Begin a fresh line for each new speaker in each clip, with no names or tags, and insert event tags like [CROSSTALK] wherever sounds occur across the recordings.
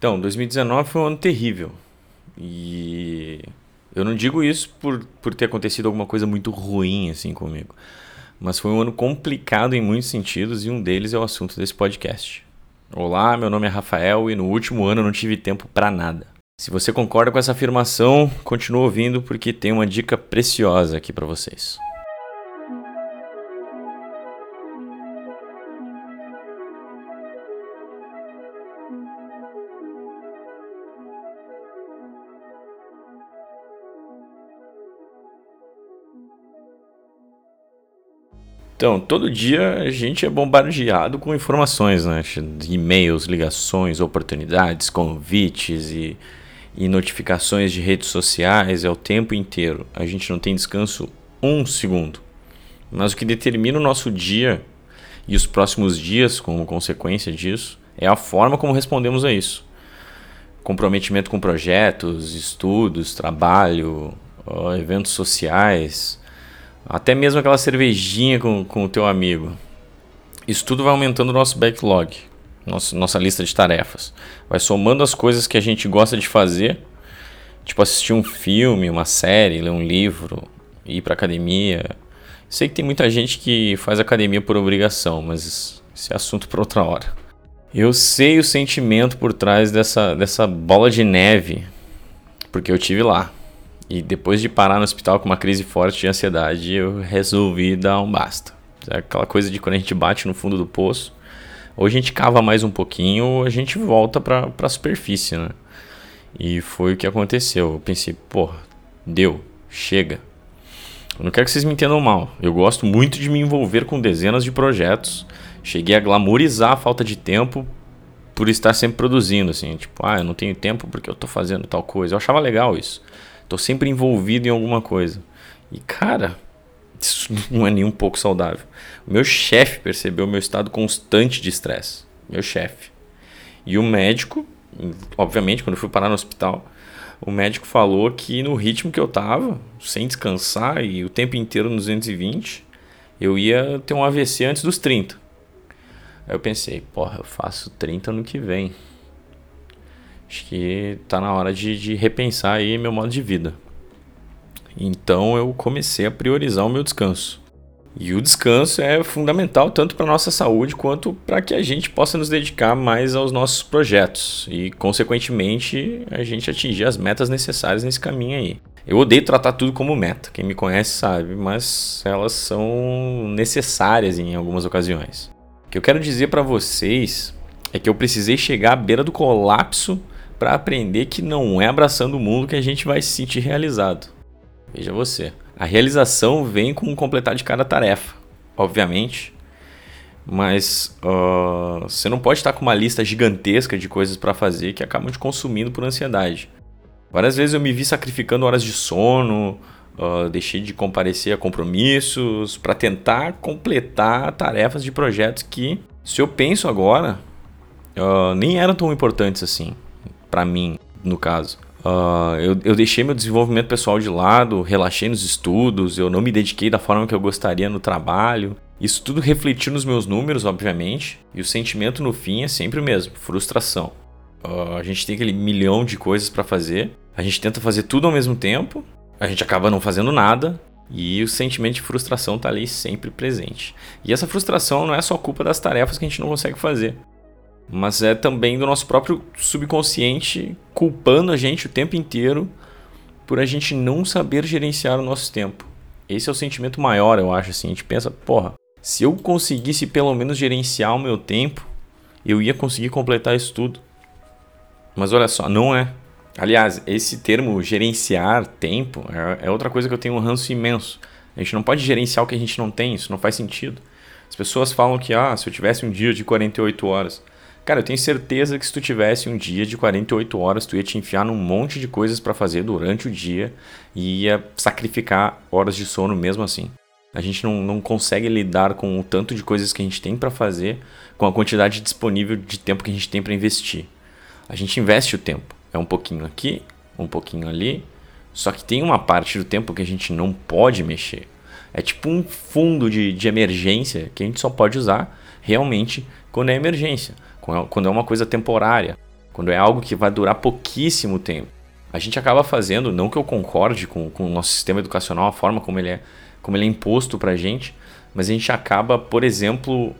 Então, 2019 foi um ano terrível. E eu não digo isso por, por ter acontecido alguma coisa muito ruim assim comigo. Mas foi um ano complicado em muitos sentidos e um deles é o assunto desse podcast. Olá, meu nome é Rafael e no último ano eu não tive tempo para nada. Se você concorda com essa afirmação, continue ouvindo porque tem uma dica preciosa aqui para vocês. Então, todo dia a gente é bombardeado com informações, né? E-mails, ligações, oportunidades, convites e, e notificações de redes sociais é o tempo inteiro. A gente não tem descanso um segundo. Mas o que determina o nosso dia e os próximos dias como consequência disso é a forma como respondemos a isso. Comprometimento com projetos, estudos, trabalho, eventos sociais, até mesmo aquela cervejinha com, com o teu amigo. Isso tudo vai aumentando o nosso backlog, nossa, nossa lista de tarefas. Vai somando as coisas que a gente gosta de fazer, tipo assistir um filme, uma série, ler um livro, ir para academia. Sei que tem muita gente que faz academia por obrigação, mas esse é assunto para outra hora. Eu sei o sentimento por trás dessa, dessa bola de neve, porque eu tive lá. E depois de parar no hospital com uma crise forte de ansiedade, eu resolvi dar um basta. É aquela coisa de quando a gente bate no fundo do poço, ou a gente cava mais um pouquinho, ou a gente volta para a superfície, né? E foi o que aconteceu. Eu pensei, pô, deu, chega. Eu não quero que vocês me entendam mal. Eu gosto muito de me envolver com dezenas de projetos. Cheguei a glamorizar a falta de tempo por estar sempre produzindo, assim, tipo, ah, eu não tenho tempo porque eu tô fazendo tal coisa. Eu achava legal isso. Tô sempre envolvido em alguma coisa. E cara, isso não é nem um pouco saudável. O meu chefe percebeu meu estado constante de estresse. Meu chefe. E o médico, obviamente, quando eu fui parar no hospital, o médico falou que no ritmo que eu tava, sem descansar e o tempo inteiro nos 220, eu ia ter um AVC antes dos 30. Aí eu pensei, porra, eu faço 30 no que vem. Acho que tá na hora de, de repensar aí meu modo de vida. Então eu comecei a priorizar o meu descanso. E o descanso é fundamental tanto para nossa saúde quanto para que a gente possa nos dedicar mais aos nossos projetos e, consequentemente, a gente atingir as metas necessárias nesse caminho aí. Eu odeio tratar tudo como meta, quem me conhece sabe, mas elas são necessárias em algumas ocasiões. O que eu quero dizer para vocês é que eu precisei chegar à beira do colapso para aprender que não é abraçando o mundo que a gente vai se sentir realizado. Veja você. A realização vem com o completar de cada tarefa, obviamente. Mas uh, você não pode estar com uma lista gigantesca de coisas para fazer que acabam te consumindo por ansiedade. Várias vezes eu me vi sacrificando horas de sono, uh, deixei de comparecer a compromissos para tentar completar tarefas de projetos que, se eu penso agora, uh, nem eram tão importantes assim para mim, no caso. Uh, eu, eu deixei meu desenvolvimento pessoal de lado, relaxei nos estudos, eu não me dediquei da forma que eu gostaria no trabalho. Isso tudo refletiu nos meus números, obviamente, e o sentimento no fim é sempre o mesmo: frustração. Uh, a gente tem aquele milhão de coisas para fazer, a gente tenta fazer tudo ao mesmo tempo, a gente acaba não fazendo nada, e o sentimento de frustração está ali sempre presente. E essa frustração não é só culpa das tarefas que a gente não consegue fazer mas é também do nosso próprio subconsciente culpando a gente o tempo inteiro por a gente não saber gerenciar o nosso tempo. Esse é o sentimento maior, eu acho assim. A gente pensa, porra, se eu conseguisse pelo menos gerenciar o meu tempo, eu ia conseguir completar isso tudo. Mas olha só, não é. Aliás, esse termo gerenciar tempo é, é outra coisa que eu tenho um ranço imenso. A gente não pode gerenciar o que a gente não tem, isso não faz sentido. As pessoas falam que, ah, se eu tivesse um dia de 48 horas, Cara, eu tenho certeza que se tu tivesse um dia de 48 horas, tu ia te enfiar num monte de coisas para fazer durante o dia e ia sacrificar horas de sono mesmo assim. A gente não, não consegue lidar com o tanto de coisas que a gente tem para fazer com a quantidade disponível de tempo que a gente tem para investir. A gente investe o tempo. É um pouquinho aqui, um pouquinho ali. Só que tem uma parte do tempo que a gente não pode mexer. É tipo um fundo de, de emergência que a gente só pode usar realmente quando é emergência quando é uma coisa temporária. quando é algo que vai durar pouquíssimo tempo. A gente acaba fazendo, não que eu concorde com, com o nosso sistema educacional, a forma como ele é, como ele é imposto para a gente, mas a gente acaba, por exemplo,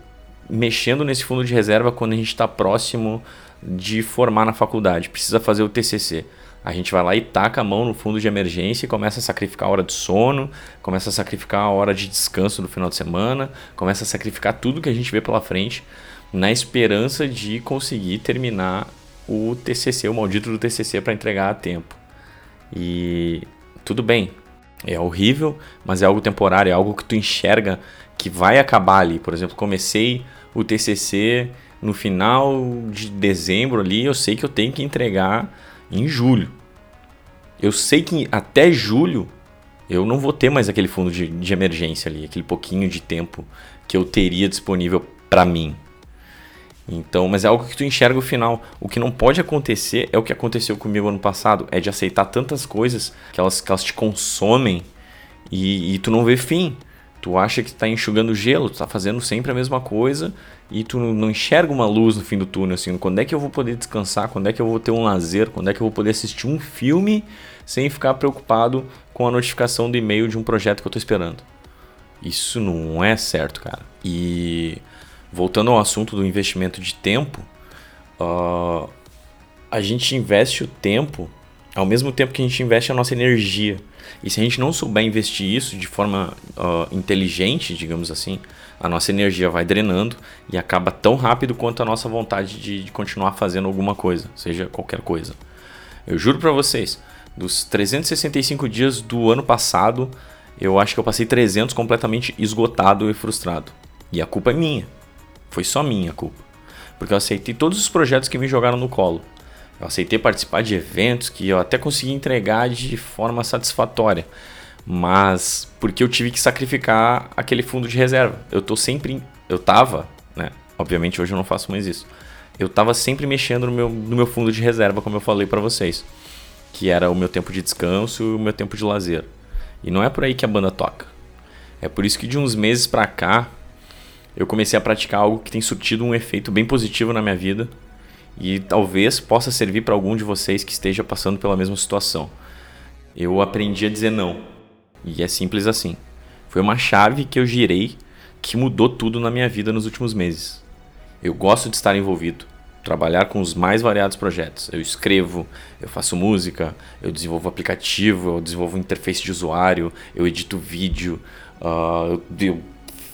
mexendo nesse fundo de reserva quando a gente está próximo de formar na faculdade, precisa fazer o TCC. A gente vai lá e taca a mão no fundo de emergência e começa a sacrificar a hora de sono, começa a sacrificar a hora de descanso no final de semana, começa a sacrificar tudo que a gente vê pela frente na esperança de conseguir terminar o TCC, o maldito do TCC para entregar a tempo. E tudo bem, é horrível, mas é algo temporário, é algo que tu enxerga que vai acabar ali. Por exemplo, comecei o TCC no final de dezembro ali, eu sei que eu tenho que entregar em julho. Eu sei que até julho eu não vou ter mais aquele fundo de, de emergência ali, aquele pouquinho de tempo que eu teria disponível para mim. Então, mas é algo que tu enxerga o final. O que não pode acontecer é o que aconteceu comigo ano passado, é de aceitar tantas coisas que elas, que elas te consomem e, e tu não vê fim. Tu acha que está enxugando gelo, tu está fazendo sempre a mesma coisa e tu não enxerga uma luz no fim do túnel, assim, quando é que eu vou poder descansar, quando é que eu vou ter um lazer, quando é que eu vou poder assistir um filme sem ficar preocupado com a notificação do e-mail de um projeto que eu estou esperando. Isso não é certo, cara. E voltando ao assunto do investimento de tempo, uh, a gente investe o tempo ao mesmo tempo que a gente investe a nossa energia. E se a gente não souber investir isso de forma uh, inteligente, digamos assim, a nossa energia vai drenando e acaba tão rápido quanto a nossa vontade de, de continuar fazendo alguma coisa, seja qualquer coisa. Eu juro para vocês, dos 365 dias do ano passado, eu acho que eu passei 300 completamente esgotado e frustrado. E a culpa é minha. Foi só minha culpa. Porque eu aceitei todos os projetos que me jogaram no colo. Eu aceitei participar de eventos que eu até consegui entregar de forma satisfatória. Mas porque eu tive que sacrificar aquele fundo de reserva. Eu tô sempre. Eu tava, né? Obviamente hoje eu não faço mais isso. Eu tava sempre mexendo no meu, no meu fundo de reserva, como eu falei para vocês. Que era o meu tempo de descanso e o meu tempo de lazer. E não é por aí que a banda toca. É por isso que de uns meses pra cá eu comecei a praticar algo que tem surtido um efeito bem positivo na minha vida e talvez possa servir para algum de vocês que esteja passando pela mesma situação. Eu aprendi a dizer não. E é simples assim. Foi uma chave que eu girei que mudou tudo na minha vida nos últimos meses. Eu gosto de estar envolvido, trabalhar com os mais variados projetos. Eu escrevo, eu faço música, eu desenvolvo aplicativo, eu desenvolvo interface de usuário, eu edito vídeo, uh, eu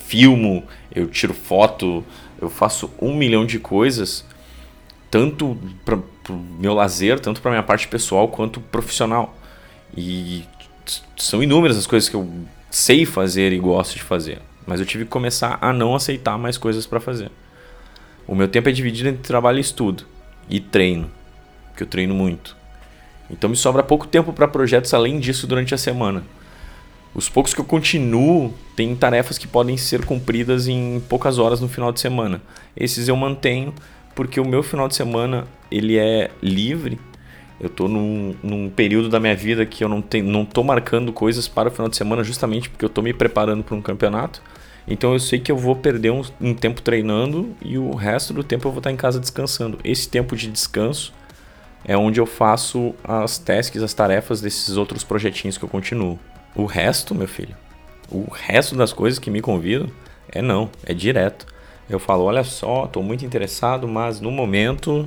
filmo, eu tiro foto, eu faço um milhão de coisas, tanto para o meu lazer, tanto para minha parte pessoal quanto profissional. E são inúmeras as coisas que eu sei fazer e gosto de fazer, mas eu tive que começar a não aceitar mais coisas para fazer. O meu tempo é dividido entre trabalho e estudo e treino, que eu treino muito. Então me sobra pouco tempo para projetos além disso durante a semana. Os poucos que eu continuo têm tarefas que podem ser cumpridas em poucas horas no final de semana. Esses eu mantenho porque o meu final de semana ele é livre. Eu estou num, num, período da minha vida que eu não, tenho, não tô marcando coisas para o final de semana justamente porque eu estou me preparando para um campeonato. Então eu sei que eu vou perder um, um, tempo treinando e o resto do tempo eu vou estar em casa descansando. Esse tempo de descanso é onde eu faço as tasks, as tarefas desses outros projetinhos que eu continuo. O resto, meu filho, o resto das coisas que me convidam é não, é direto. Eu falo, olha só, estou muito interessado, mas no momento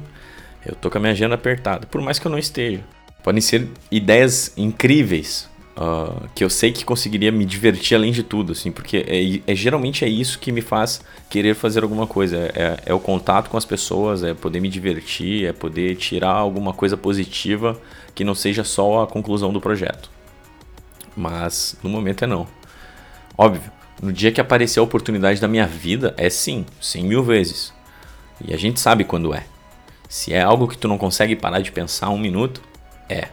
eu tô com a minha agenda apertada, por mais que eu não esteja. Podem ser ideias incríveis, uh, que eu sei que conseguiria me divertir além de tudo, assim, porque é, é geralmente é isso que me faz querer fazer alguma coisa. É, é, o contato com as pessoas, é poder me divertir, é poder tirar alguma coisa positiva que não seja só a conclusão do projeto mas no momento é não. Óbvio, no dia que aparecer a oportunidade da minha vida, é sim, cem mil vezes. E a gente sabe quando é. Se é algo que tu não consegue parar de pensar um minuto, é.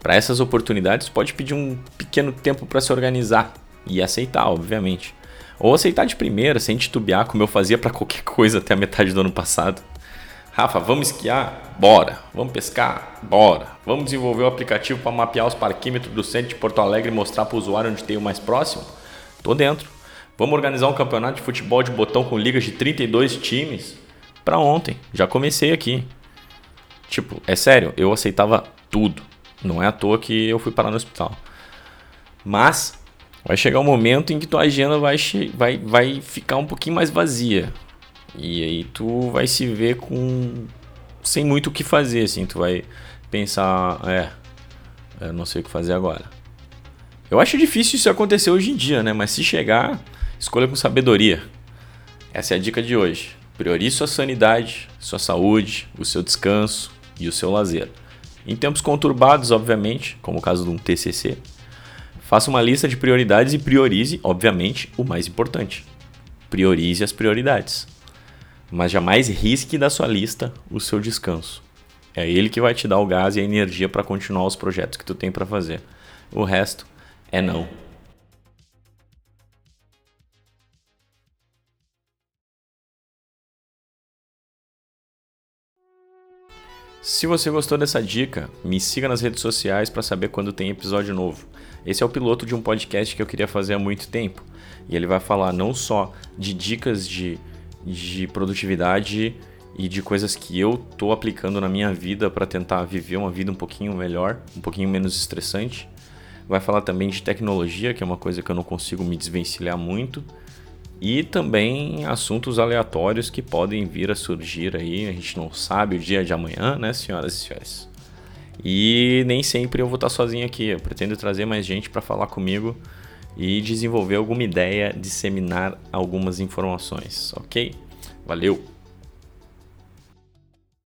Para essas oportunidades, pode pedir um pequeno tempo para se organizar e aceitar, obviamente. Ou aceitar de primeira, sem titubear, como eu fazia para qualquer [LAUGHS] coisa até a metade do ano passado. Rafa, vamos esquiar? Bora. Vamos pescar? Bora. Vamos desenvolver o um aplicativo para mapear os parquímetros do centro de Porto Alegre e mostrar para o usuário onde tem o mais próximo? Tô dentro. Vamos organizar um campeonato de futebol de botão com ligas de 32 times? Para ontem. Já comecei aqui. Tipo, é sério, eu aceitava tudo. Não é à toa que eu fui parar no hospital. Mas vai chegar um momento em que tua agenda vai, vai, vai ficar um pouquinho mais vazia. E aí tu vai se ver com sem muito o que fazer, assim, tu vai pensar, é, eu não sei o que fazer agora. Eu acho difícil isso acontecer hoje em dia, né? Mas se chegar, escolha com sabedoria. Essa é a dica de hoje. Priorize sua sanidade, sua saúde, o seu descanso e o seu lazer. Em tempos conturbados, obviamente, como o caso de um TCC, faça uma lista de prioridades e priorize, obviamente, o mais importante. Priorize as prioridades. Mas jamais risque da sua lista o seu descanso. É ele que vai te dar o gás e a energia para continuar os projetos que tu tem para fazer. O resto é não. Se você gostou dessa dica, me siga nas redes sociais para saber quando tem episódio novo. Esse é o piloto de um podcast que eu queria fazer há muito tempo. E ele vai falar não só de dicas de, de produtividade e de coisas que eu tô aplicando na minha vida para tentar viver uma vida um pouquinho melhor, um pouquinho menos estressante, Vai falar também de tecnologia, que é uma coisa que eu não consigo me desvencilhar muito. E também assuntos aleatórios que podem vir a surgir aí. A gente não sabe o dia de amanhã, né, senhoras e senhores? E nem sempre eu vou estar sozinho aqui. Eu pretendo trazer mais gente para falar comigo e desenvolver alguma ideia, disseminar algumas informações, ok? Valeu!